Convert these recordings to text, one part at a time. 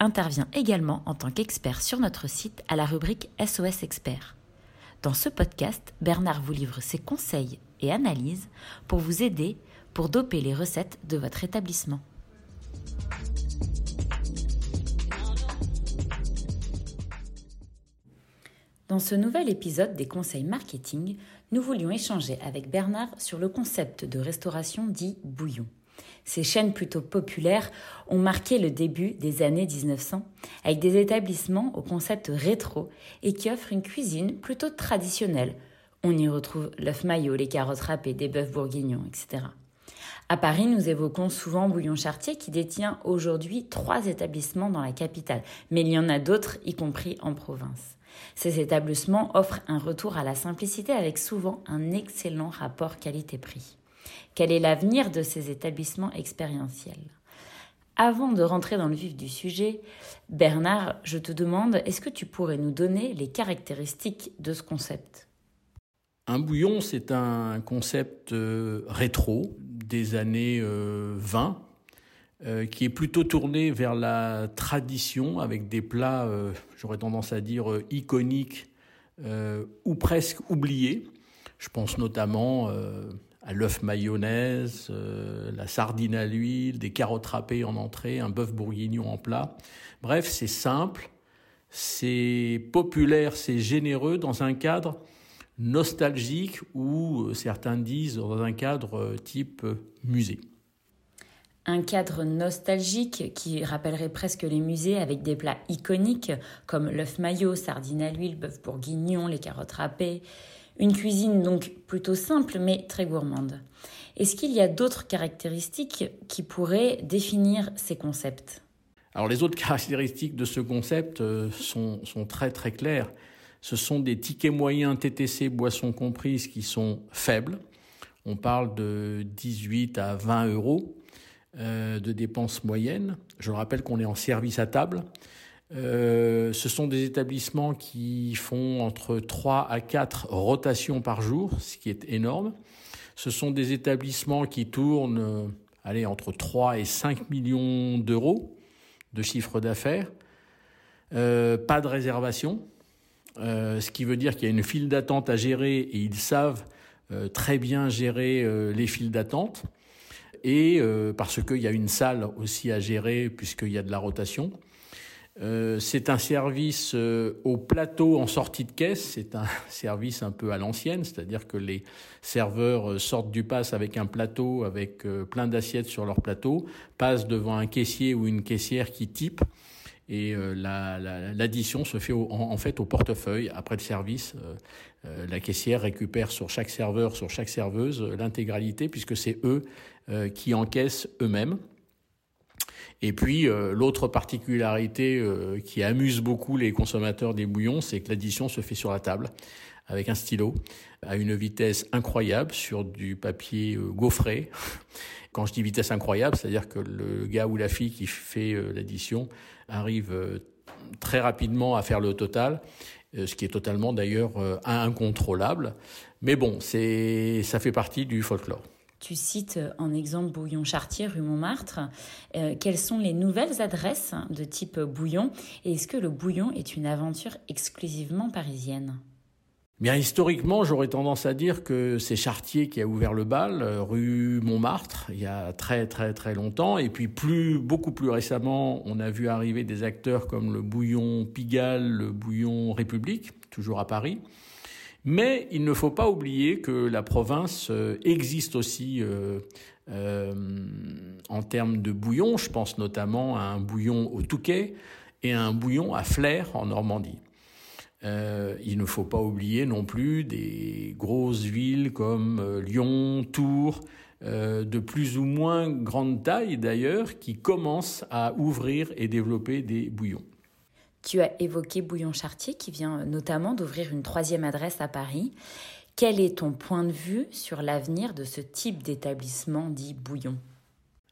intervient également en tant qu'expert sur notre site à la rubrique SOS Expert. Dans ce podcast, Bernard vous livre ses conseils et analyses pour vous aider pour doper les recettes de votre établissement. Dans ce nouvel épisode des conseils marketing, nous voulions échanger avec Bernard sur le concept de restauration dit bouillon. Ces chaînes plutôt populaires ont marqué le début des années 1900 avec des établissements au concept rétro et qui offrent une cuisine plutôt traditionnelle. On y retrouve l'œuf maillot, les carottes râpées, des bœufs bourguignons, etc. À Paris, nous évoquons souvent Bouillon Chartier qui détient aujourd'hui trois établissements dans la capitale, mais il y en a d'autres, y compris en province. Ces établissements offrent un retour à la simplicité avec souvent un excellent rapport qualité-prix. Quel est l'avenir de ces établissements expérientiels? Avant de rentrer dans le vif du sujet, Bernard, je te demande, est-ce que tu pourrais nous donner les caractéristiques de ce concept? Un bouillon, c'est un concept euh, rétro des années 20 euh, euh, qui est plutôt tourné vers la tradition avec des plats, j'aurais tendance à dire, iconiques ou presque oubliés. Je pense notamment à l'œuf mayonnaise, euh, la sardine à l'huile, des carottes râpées en entrée, un bœuf bourguignon en plat. Bref, c'est simple, c'est populaire, c'est généreux dans un cadre nostalgique ou euh, certains disent dans un cadre euh, type musée. Un cadre nostalgique qui rappellerait presque les musées avec des plats iconiques comme l'œuf maillot, sardine à l'huile, bœuf bourguignon, les carottes râpées. Une cuisine donc plutôt simple mais très gourmande. Est-ce qu'il y a d'autres caractéristiques qui pourraient définir ces concepts? Alors les autres caractéristiques de ce concept euh, sont, très très claires. Ce sont des tickets moyens TTC boissons comprises qui sont faibles. On parle de 18 à 20 euros euh, de dépenses moyennes. Je rappelle qu'on est en service à table. Euh, ce sont des établissements qui font entre 3 à 4 rotations par jour, ce qui est énorme. Ce sont des établissements qui tournent euh, allez, entre 3 et 5 millions d'euros de chiffre d'affaires. Euh, pas de réservation, ce qui veut dire qu'il y a une file d'attente à gérer et ils savent très bien gérer les files d'attente. Et parce qu'il y a une salle aussi à gérer puisqu'il y a de la rotation. Euh, c'est un service euh, au plateau en sortie de caisse. C'est un service un peu à l'ancienne, c'est-à-dire que les serveurs euh, sortent du pass avec un plateau, avec plein d'assiettes sur leur plateau, passent devant un caissier ou une caissière qui type, et l'addition se fait en, fait au portefeuille après le service. la caissière récupère sur chaque serveur, sur chaque serveuse, l'intégralité, puisque c'est eux qui encaissent eux-mêmes. Et puis euh, l'autre particularité euh, qui amuse beaucoup les consommateurs des bouillons, c'est que l'addition se fait sur la table avec un stylo à une vitesse incroyable sur du papier euh, gaufré. Quand je dis vitesse incroyable, c'est-à-dire que le gars ou la fille qui fait l'addition arrive très rapidement à faire le total, ce qui est totalement d'ailleurs incontrôlable. Mais bon, c'est ça fait partie du folklore. Tu cites euh, en exemple Bouillon Chartier, rue Montmartre. Euh, quelles sont les nouvelles adresses de type Bouillon Et est-ce que le Bouillon est une aventure exclusivement parisienne? Bien historiquement, j'aurais tendance à dire que c'est Chartier qui a ouvert le bal, euh, rue Montmartre, il y a très très très longtemps. Et puis beaucoup plus récemment, on a vu arriver des acteurs comme le Bouillon Pigalle, le Bouillon République, toujours à Paris. Mais il ne faut pas oublier que la province euh, existe aussi euh, euh, en termes de bouillon. Je pense notamment à un bouillon au Touquet et à un bouillon à Flers en Normandie. Il ne faut pas oublier non plus des grosses villes comme Lyon, Tours, de plus ou moins grande taille d'ailleurs, qui commencent à ouvrir et développer des bouillons. Tu as évoqué Bouillon Chartier qui vient notamment d'ouvrir une troisième adresse à Paris. Quel est ton point de vue sur l'avenir de ce type d'établissement dit bouillon?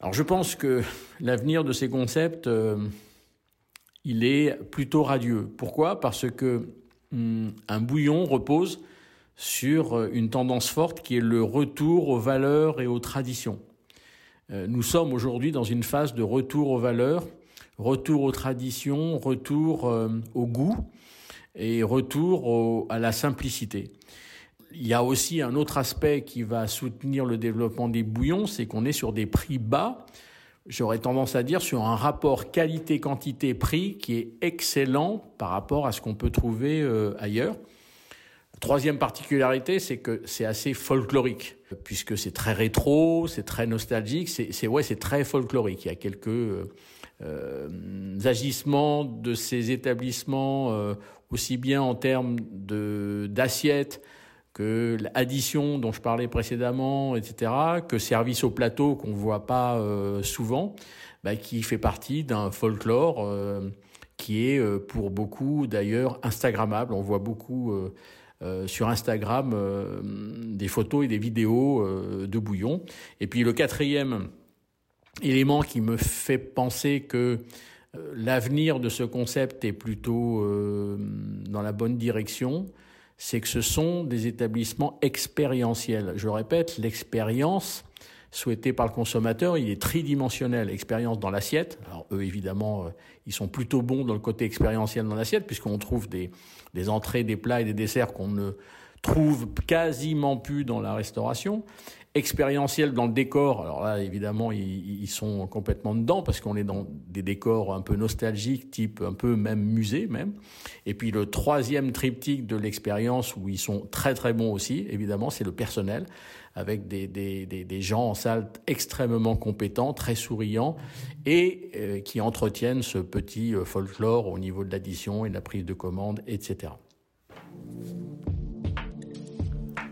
Alors je pense que l'avenir de ces concepts, euh, il est plutôt radieux. Pourquoi? Parce que hum, un bouillon repose sur euh, une tendance forte qui est le retour aux valeurs et aux traditions. Euh, nous sommes aujourd'hui dans une phase de retour aux valeurs, retour aux traditions, retour au goût et retour à la simplicité. Il y a aussi un autre aspect qui va soutenir le développement des bouillons, c'est qu'on est sur des prix bas. J'aurais tendance à dire sur un rapport qualité-quantité-prix qui est excellent par rapport à ce qu'on peut trouver euh, ailleurs. Troisième particularité, c'est que c'est assez folklorique, puisque c'est très rétro, c'est très nostalgique, c'est ouais, c'est très folklorique. Il y a quelques euh, euh agissements de ces établissements, euh, aussi bien en termes d'assiettes, que l'addition dont je parlais précédemment, etc., que service au plateau qu'on voit pas euh, souvent, bah, qui fait partie d'un folklore euh, qui est euh, pour beaucoup d'ailleurs Instagrammable. On voit beaucoup sur Instagram des photos et des vidéos de bouillon. Et puis le quatrième élément qui me fait penser que l'avenir de ce concept est plutôt dans la bonne direction, c'est que ce sont des établissements expérientiels. Je répète, l'expérience souhaitée par le consommateur, il est tridimensionnel. Expérience dans l'assiette. Alors eux, évidemment, euh, ils sont plutôt bons dans le côté expérientiel dans l'assiette, puisqu'on trouve des entrées, des plats et des desserts qu'on ne trouve quasiment plus dans la restauration expérientiel dans le décor. Alors là, évidemment, ils, sont complètement dedans parce qu'on est dans des décors un peu nostalgiques, type un peu même musée même. Et puis le troisième triptyque de l'expérience où ils sont très très bons aussi, évidemment, c'est le personnel avec des, des, des, gens en salle extrêmement compétents, très souriants et euh, qui entretiennent ce petit euh, folklore au niveau de l'addition et de la prise de commande, etc.